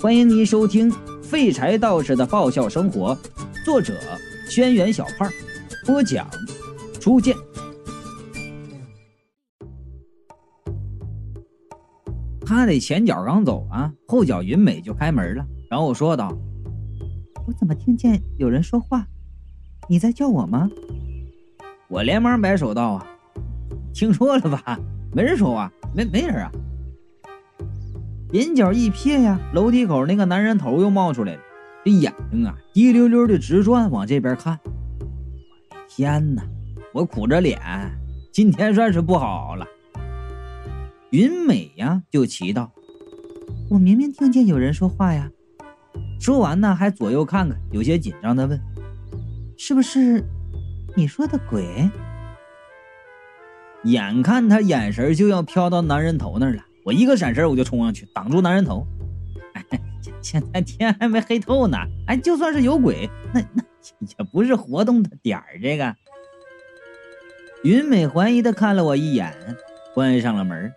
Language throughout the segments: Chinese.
欢迎您收听《废柴道士的爆笑生活》，作者：轩辕小胖，播讲：初见。他得前脚刚走啊，后脚云美就开门了，然后说道：“我怎么听见有人说话？你在叫我吗？”我连忙摆手道：“啊，听错了吧？没人说话，没没人啊。”眼角一瞥呀，楼梯口那个男人头又冒出来了，这眼睛啊滴溜溜的直转，往这边看。我的天哪！我苦着脸，今天算是不好了。云美呀就祈祷：“我明明听见有人说话呀！”说完呢，还左右看看，有些紧张的问：“是不是你说的鬼？”眼看他眼神就要飘到男人头那儿了。我一个闪身，我就冲上去挡住男人头。现在天还没黑透呢，哎，就算是有鬼，那那也不是活动的点儿。这个云美怀疑的看了我一眼，关上了门。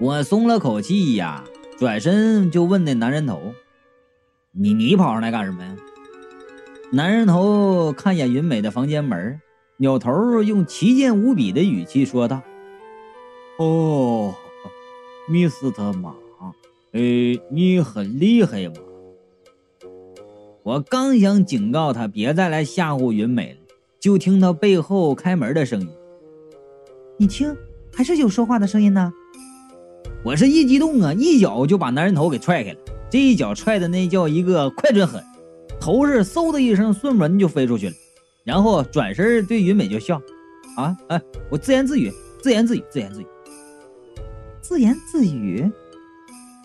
我松了口气呀，转身就问那男人头：“你你跑上来干什么呀？”男人头看眼云美的房间门，扭头用奇贱无比的语气说道。哦，米斯特马，哎，你很厉害嘛！我刚想警告他别再来吓唬云美了，就听到背后开门的声音。你听，还是有说话的声音呢。我是一激动啊，一脚就把男人头给踹开了。这一脚踹的那叫一个快准狠，头是嗖的一声顺门就飞出去了。然后转身对云美就笑，啊哎！我自言自语，自言自语，自言自语。自言自语，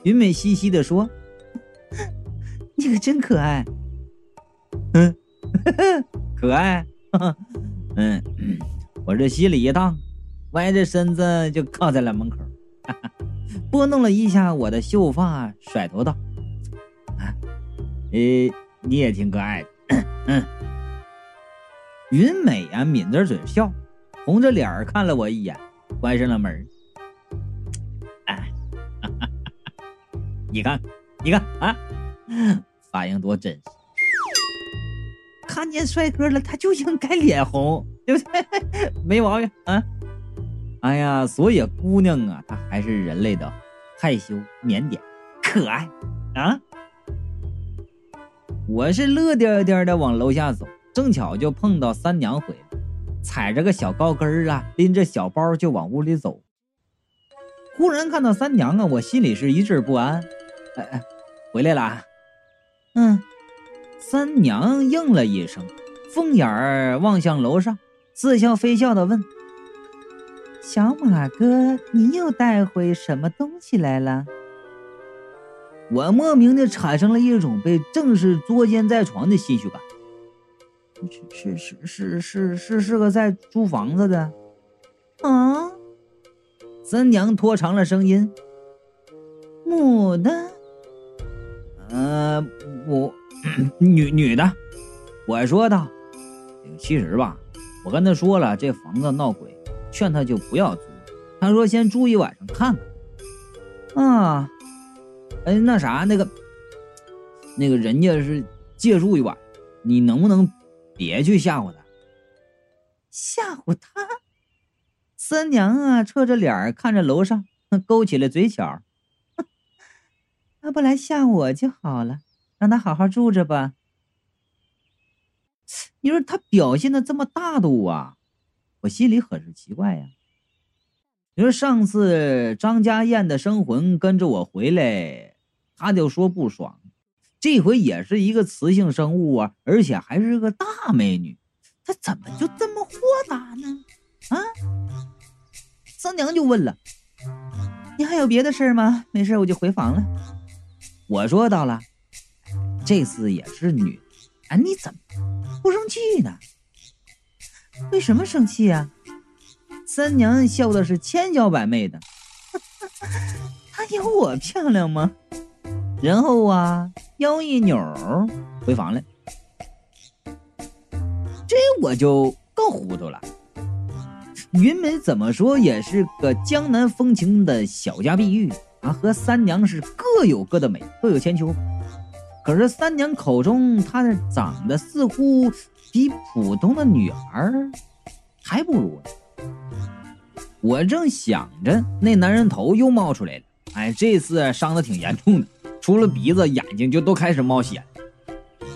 云美嘻嘻的说：“你可真可爱。”嗯，可爱。嗯，我这心里一荡，歪着身子就靠在了门口，拨弄了一下我的秀发，甩头道：“啊，诶，你也挺可爱的。”嗯，云美呀，抿着嘴笑，红着脸看了我一眼，关上了门。你看，你看啊，反应多真实！看见帅哥了，他就应该脸红，对不对？没毛病啊！哎呀，所以姑娘啊，她还是人类的害羞、腼腆、可爱啊！我是乐颠颠的往楼下走，正巧就碰到三娘回来，踩着个小高跟儿啊，拎着小包就往屋里走。忽然看到三娘啊，我心里是一阵不安。哎哎，回来啦。嗯，三娘应了一声，凤眼儿望向楼上，似笑非笑的问：“小马哥，你又带回什么东西来了？”我莫名的产生了一种被正式捉奸在床的心虚感。是是是是是是是个在租房子的。啊！三娘拖长了声音：“母的。”呃，我女女的，我说的。其实吧，我跟他说了，这房子闹鬼，劝他就不要租。他说先住一晚上看看。啊，哎，那啥，那个，那个人家是借住一晚，你能不能别去吓唬他？吓唬他？三娘啊，侧着脸看着楼上，勾起了嘴角。他不来吓我就好了，让他好好住着吧。你说他表现的这么大度啊，我心里很是奇怪呀。你说上次张家燕的生魂跟着我回来，他就说不爽，这回也是一个雌性生物啊，而且还是个大美女，他怎么就这么豁达呢？啊？三娘就问了：“你还有别的事吗？没事，我就回房了。”我说到了，这次也是女，哎，你怎么不生气呢？为什么生气啊？三娘笑的是千娇百媚的，她有我漂亮吗？然后啊，腰一扭，回房了。这我就更糊涂了。云美怎么说也是个江南风情的小家碧玉。啊，和三娘是各有各的美，各有千秋。可是三娘口中她那长得似乎比普通的女孩还不如。我正想着，那男人头又冒出来了。哎，这次伤的挺严重的，除了鼻子，眼睛就都开始冒血。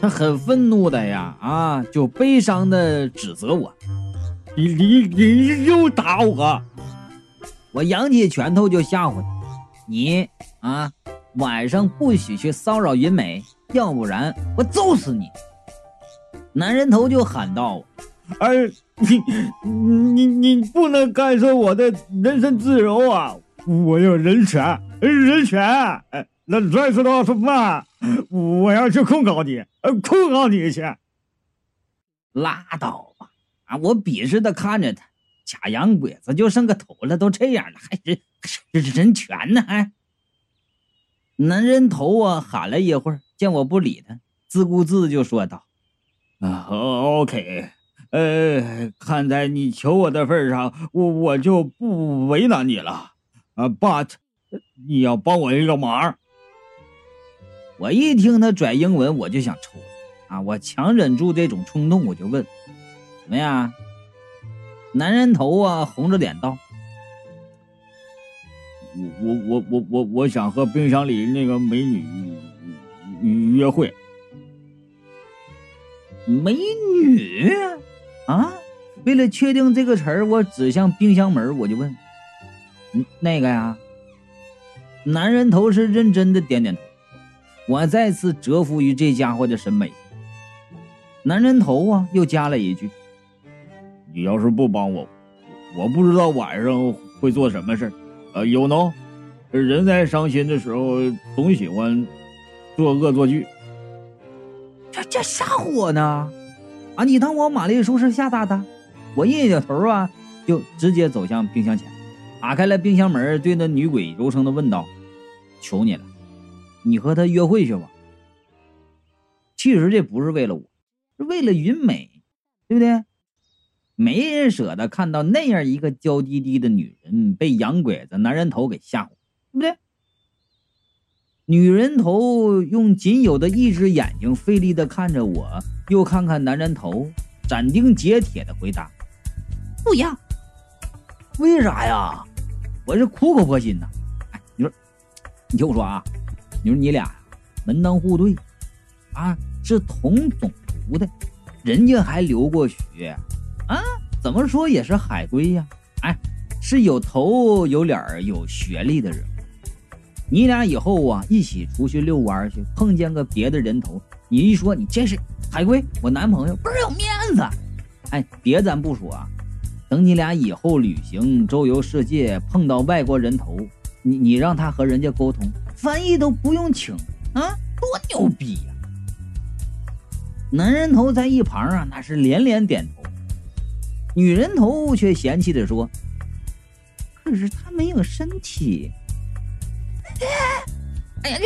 他很愤怒的呀，啊，就悲伤的指责我：“你你你又打我！”我扬起拳头就吓唬他：“你啊，晚上不许去骚扰云美，要不然我揍死你！”男人头就喊道：“哎，你你你不能干涉我的人身自由啊！我有人权，人权！那拽死到什么？我要去控告你，控告你去！拉倒吧！啊，我鄙视的看着他，假洋鬼子就剩个头了，都这样了，还人人权呢？还男人头啊！喊了一会儿，见我不理他，自顾自就说道：“啊，OK。”呃，看在你求我的份上，我我就不为难你了。啊，But，你要帮我一个忙。我一听他拽英文，我就想抽他。啊，我强忍住这种冲动，我就问：怎么样？男人头啊，红着脸道：我我我我我我想和冰箱里那个美女约会。美女？啊！为了确定这个词儿，我指向冰箱门，我就问：“嗯，那个呀？”男人头是认真的点点头。我再次折服于这家伙的审美。男人头啊，又加了一句：“你要是不帮我，我不知道晚上会做什么事儿。呃，有能，人在伤心的时候总喜欢做恶作剧。这这吓唬我呢？”啊！你当我玛丽叔是吓大的？我一扭头啊，就直接走向冰箱前，打开了冰箱门，对那女鬼柔声的问道：“求你了，你和她约会去吧。”其实这不是为了我，是为了云美，对不对？没人舍得看到那样一个娇滴滴的女人被洋鬼子男人头给吓唬，对不对？女人头用仅有的一只眼睛费力的看着我，又看看男人头，斩钉截铁的回答：“不要。”为啥呀？我是苦口婆心呐。哎，你说，你听我说啊，你说你俩门当户对，啊，是同种族的，人家还流过血，啊，怎么说也是海归呀？哎，是有头有脸有学历的人。你俩以后啊，一起出去遛弯去，碰见个别的人头，你一说你这是海龟，我男朋友倍儿有面子。哎，别咱不说啊，等你俩以后旅行周游世界，碰到外国人头，你你让他和人家沟通，翻译都不用请啊，多牛逼呀！男人头在一旁啊，那是连连点头，女人头却嫌弃的说：“可是他没有身体。”哎呀，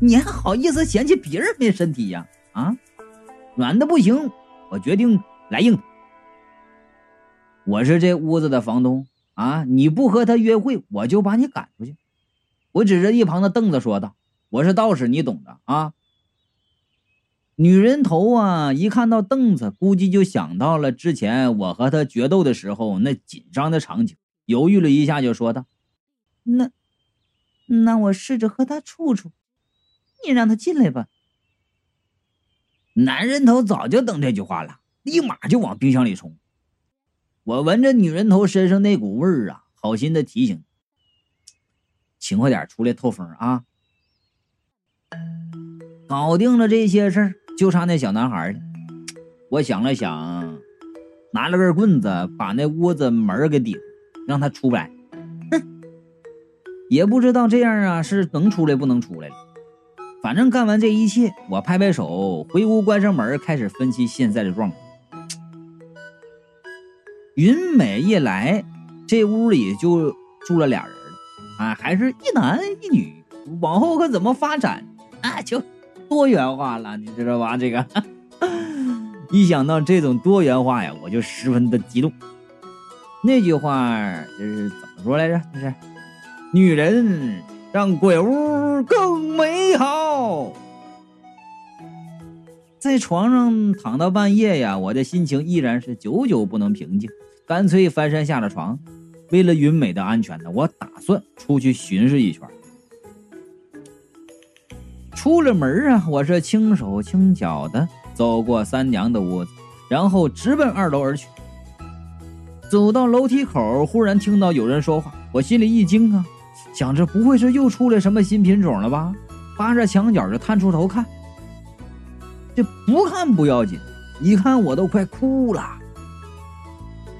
你你还好意思嫌弃别人没身体呀？啊，软的不行，我决定来硬的。我是这屋子的房东啊，你不和他约会，我就把你赶出去。我指着一旁的凳子说道：“我是道士，你懂的啊。”女人头啊，一看到凳子，估计就想到了之前我和他决斗的时候那紧张的场景，犹豫了一下，就说道：“那。”那我试着和他处处，你让他进来吧。男人头早就等这句话了，立马就往冰箱里冲。我闻着女人头身上那股味儿啊，好心的提醒：“勤快点出来透风啊！”搞定了这些事儿，就差那小男孩了。我想了想，拿了根棍子把那屋子门给顶，让他出不来。也不知道这样啊是能出来不能出来了。反正干完这一切，我拍拍手，回屋关上门，开始分析现在的状况。云美一来，这屋里就住了俩人了，啊，还是一男一女。往后可怎么发展啊？就多元化了，你知道吧？这个 一想到这种多元化呀，我就十分的激动。那句话就是怎么说来着？就是。女人让鬼屋更美好。在床上躺到半夜呀，我的心情依然是久久不能平静，干脆翻身下了床。为了云美的安全呢，我打算出去巡视一圈。出了门啊，我是轻手轻脚的走过三娘的屋子，然后直奔二楼而去。走到楼梯口，忽然听到有人说话，我心里一惊啊，想着不会是又出来什么新品种了吧？扒着墙角就探出头看。这不看不要紧，一看我都快哭了。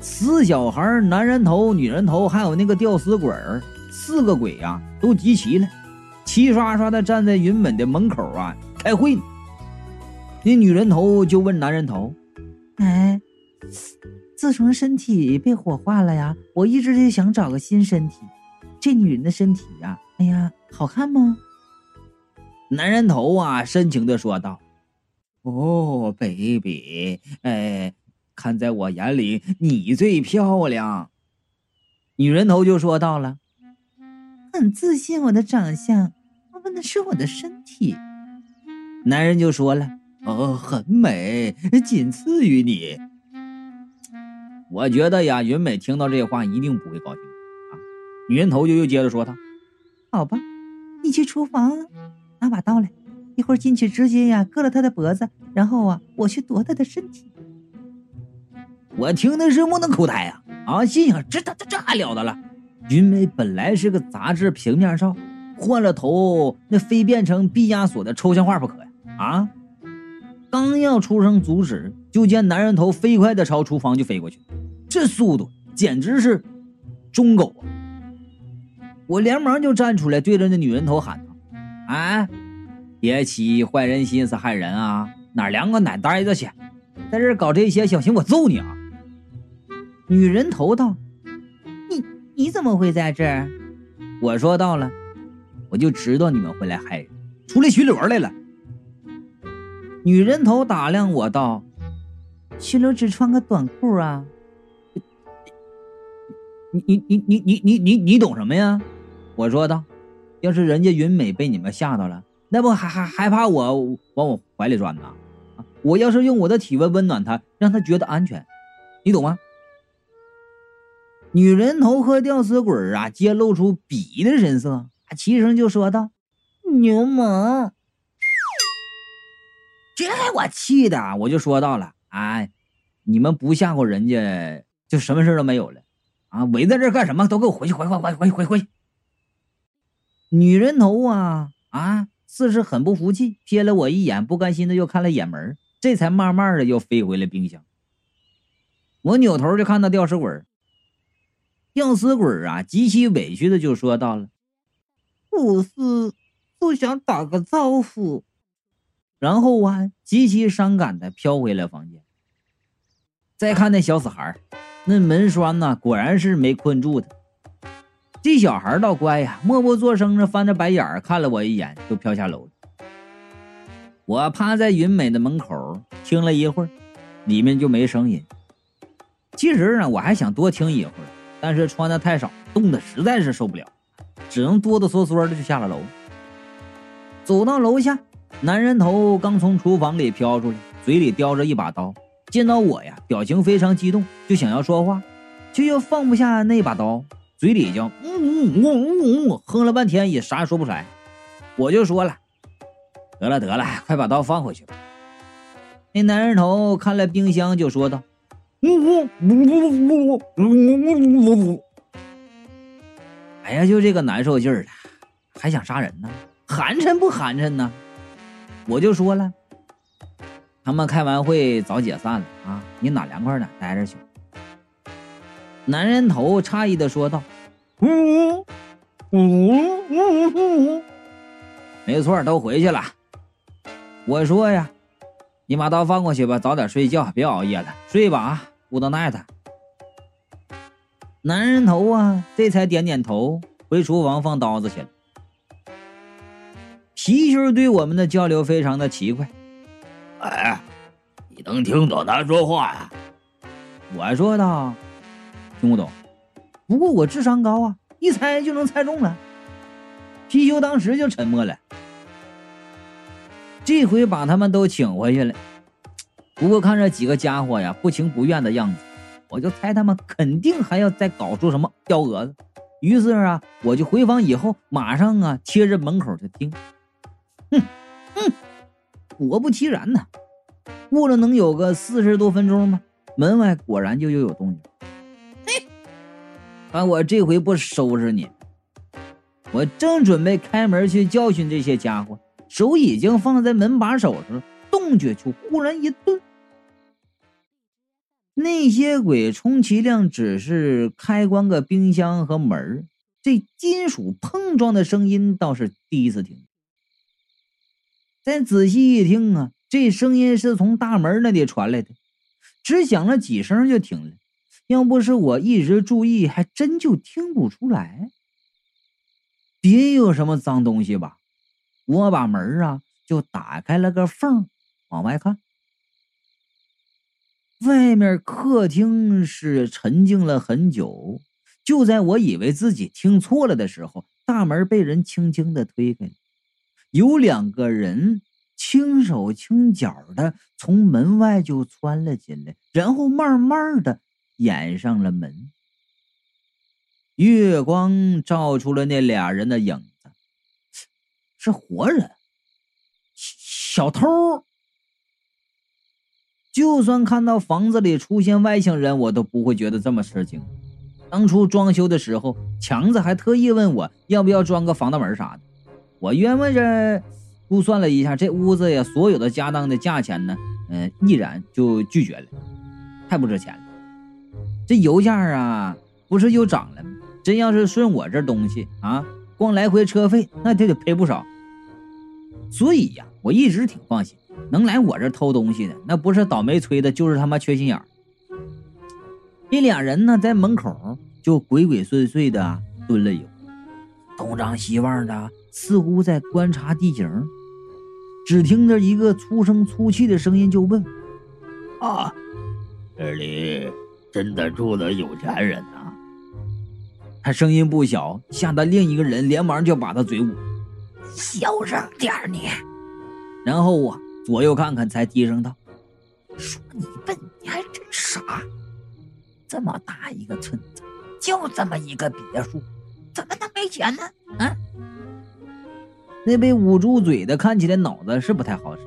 死小孩、男人头、女人头，还有那个吊死鬼儿，四个鬼呀都集齐了，齐刷刷的站在云本的门口啊开会呢。那女人头就问男人头：“哎。”自从身体被火化了呀，我一直就想找个新身体。这女人的身体呀，哎呀，好看吗？男人头啊，深情的说道：“哦，baby，哎，看在我眼里，你最漂亮。”女人头就说到了：“很自信我的长相，我问的是我的身体。”男人就说了：“哦，很美，仅次于你。”我觉得呀，云美听到这话一定不会高兴啊。女人头就又接着说道：“好吧，你去厨房拿把刀来，一会儿进去直接呀割了他的脖子，然后啊我去夺他的身体。”我听的是目瞪口呆呀啊，心想这这这这还了得了？云美本来是个杂志平面照，换了头那非变成毕加索的抽象画不可呀啊！刚要出声阻止，就见男人头飞快的朝厨房就飞过去，这速度简直是忠狗啊！我连忙就站出来，对着那女人头喊道：“啊，别起坏人心思害人啊！哪凉快哪呆着去，在这搞这些，小心我揍你啊！”女人头道：“你你怎么会在这儿？”我说到了，我就知道你们会来害人，出来巡逻来了。女人头打量我道：“巡逻只穿个短裤啊？你你你你你你你你懂什么呀？”我说道：“要是人家云美被你们吓到了，那不还还害怕我往我怀里钻呢？我要是用我的体温温暖她，让她觉得安全，你懂吗？”女人头和吊死鬼啊，皆露出鄙夷的神色，齐声就说道：“牛氓！”这我气的，我就说到了，哎，你们不吓唬人家，就什么事都没有了，啊，围在这干什么？都给我回去，回回回回回回！女人头啊啊，似是很不服气，瞥了我一眼，不甘心的又看了眼门，这才慢慢的又飞回了冰箱。我扭头就看到吊死鬼，吊死鬼啊，极其委屈的就说到了，我是不想打个招呼。然后啊，极其伤感的飘回了房间。再看那小死孩，那门栓呢，果然是没困住他。这小孩倒乖呀，默不作声的翻着白眼儿看了我一眼，就飘下楼了。我趴在云美的门口听了一会儿，里面就没声音。其实呢，我还想多听一会儿，但是穿的太少，冻得实在是受不了，只能哆哆嗦嗦的就下了楼。走到楼下。男人头刚从厨房里飘出来，嘴里叼着一把刀，见到我呀，表情非常激动，就想要说话，却又放不下那把刀，嘴里就嗯嗯嗯嗯哼了半天，也啥也说不出来。我就说了，得了得了，快把刀放回去吧。那男人头看了冰箱，就说道：“呜呜呜呜呜呜呜哎呀，就这个难受劲儿的，还想杀人呢？寒碜不寒碜呢？我就说了，他们开完会早解散了啊！你哪凉快哪待着去。男人头诧异的说道：“嗯嗯嗯嗯，没错，都回去了。”我说呀，你把刀放过去吧，早点睡觉，别熬夜了，睡吧啊，Good night。男人头啊，这才点点头，回厨房放刀子去了。皮球对我们的交流非常的奇怪。哎，你能听懂他说话呀？我说道：“听不懂，不过我智商高啊，一猜就能猜中了。”貔貅当时就沉默了。这回把他们都请回去了，不过看这几个家伙呀不情不愿的样子，我就猜他们肯定还要再搞出什么幺蛾子。于是啊，我就回房以后马上啊贴着门口就听。哼哼，果不其然呢，过了能有个四十多分钟吧，门外果然就又有动静。嘿，看我这回不收拾你！我正准备开门去教训这些家伙。手已经放在门把手上，动觉却忽然一顿。那些鬼充其量只是开关个冰箱和门这金属碰撞的声音倒是第一次听。再仔细一听啊，这声音是从大门那里传来的，只响了几声就停了。要不是我一直注意，还真就听不出来。别有什么脏东西吧？我把门啊就打开了个缝，往外看。外面客厅是沉静了很久。就在我以为自己听错了的时候，大门被人轻轻的推开，有两个人轻手轻脚的从门外就窜了进来，然后慢慢的掩上了门。月光照出了那俩人的影子。是活人，小偷。就算看到房子里出现外星人，我都不会觉得这么吃惊。当初装修的时候，强子还特意问我要不要装个防盗门啥的。我冤枉着估算了一下这屋子呀所有的家当的价钱呢，嗯，毅然就拒绝了，太不值钱了。这油价啊，不是又涨了吗？真要是顺我这东西啊。光来回车费，那就得赔不少。所以呀，我一直挺放心，能来我这偷东西的，那不是倒霉催的，就是他妈缺心眼儿。这俩人呢，在门口就鬼鬼祟祟的蹲了一会儿，东张西望的，似乎在观察地形。只听着一个粗声粗气的声音就问：“啊，这里真的住了有钱人呐？”他声音不小，吓得另一个人连忙就把他嘴捂：“小声点你。”然后啊，左右看看，才低声道：“说你笨，你还真傻。这么大一个村子，就这么一个别墅，怎么能没钱呢？”啊！那被捂住嘴的看起来脑子是不太好使，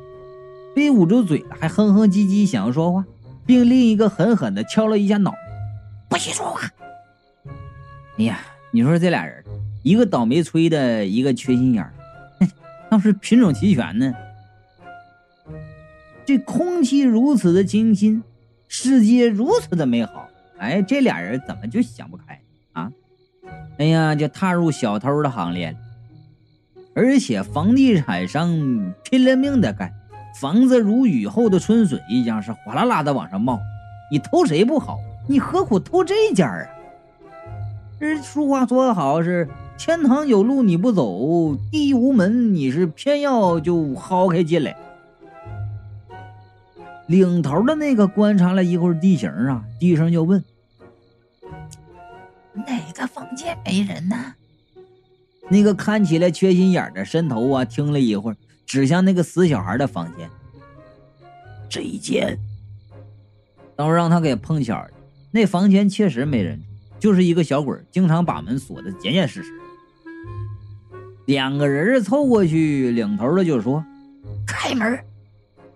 被捂住嘴的还哼哼唧唧想要说话，并另一个狠狠的敲了一下脑袋：“不许说话。”哎呀，你说这俩人，一个倒霉催的，一个缺心眼儿，要是品种齐全呢。这空气如此的清新，世界如此的美好，哎，这俩人怎么就想不开啊？哎呀，就踏入小偷的行列了，而且房地产商拼了命的盖，房子如雨后的春笋一样，是哗啦啦的往上冒。你偷谁不好，你何苦偷这家啊？这俗话说得好，是天堂有路你不走，地狱无门你是偏要就薅开进来。领头的那个观察了一会儿地形啊，低声就问：“哪个房间没人呢？”那个看起来缺心眼的伸头啊，听了一会儿，指向那个死小孩的房间：“这一间，倒让他给碰巧了，那房间确实没人。”就是一个小鬼，经常把门锁的严严实实。两个人凑过去，领头的就说：“开门。”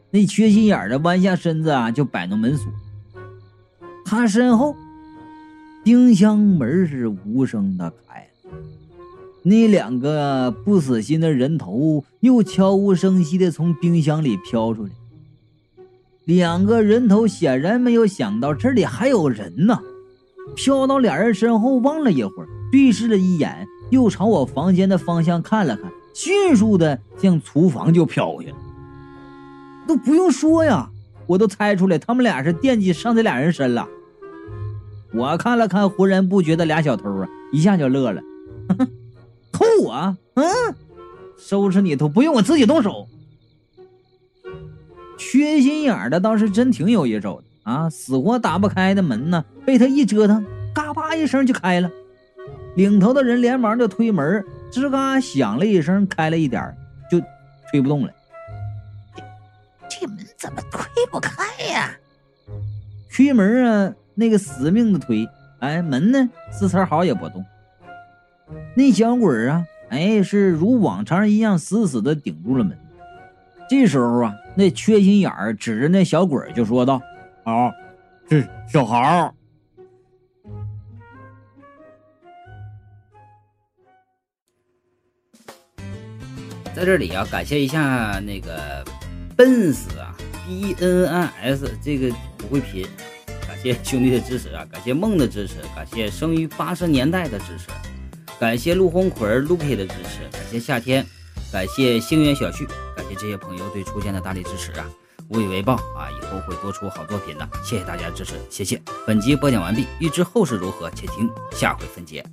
那缺心眼的弯下身子啊，就摆弄门锁。他身后，冰箱门是无声的开了。那两个不死心的人头又悄无声息的从冰箱里飘出来。两个人头显然没有想到这里还有人呢。飘到俩人身后，望了一会儿，对视了一眼，又朝我房间的方向看了看，迅速的向厨房就飘过去了。都不用说呀，我都猜出来他们俩是惦记上这俩人身了。我看了看浑然不觉的俩小偷啊，一下就乐了，哼哼偷我？嗯，收拾你都不用我自己动手。缺心眼的倒是真挺有一手的。啊！死活打不开的门呢，被他一折腾，嘎巴一声就开了。领头的人连忙就推门，吱嘎响了一声，开了一点就推不动了。怎么推不开呀？推门啊，那个死命的推，哎，门呢，丝丝毫也不动。那小鬼啊，哎，是如往常一样死死的顶住了门。这时候啊，那缺心眼儿指着那小鬼就说道：“啊，这小孩儿。”在这里啊，感谢一下那个笨死啊 enis 这个不会拼，感谢兄弟的支持啊，感谢梦的支持，感谢生于八十年代的支持，感谢陆红葵、Lucky 的支持，感谢夏天，感谢星源小旭，感谢这些朋友对初见的大力支持啊，无以为报啊，以后会多出好作品的，谢谢大家支持，谢谢。本集播讲完毕，欲知后事如何，且听下回分解。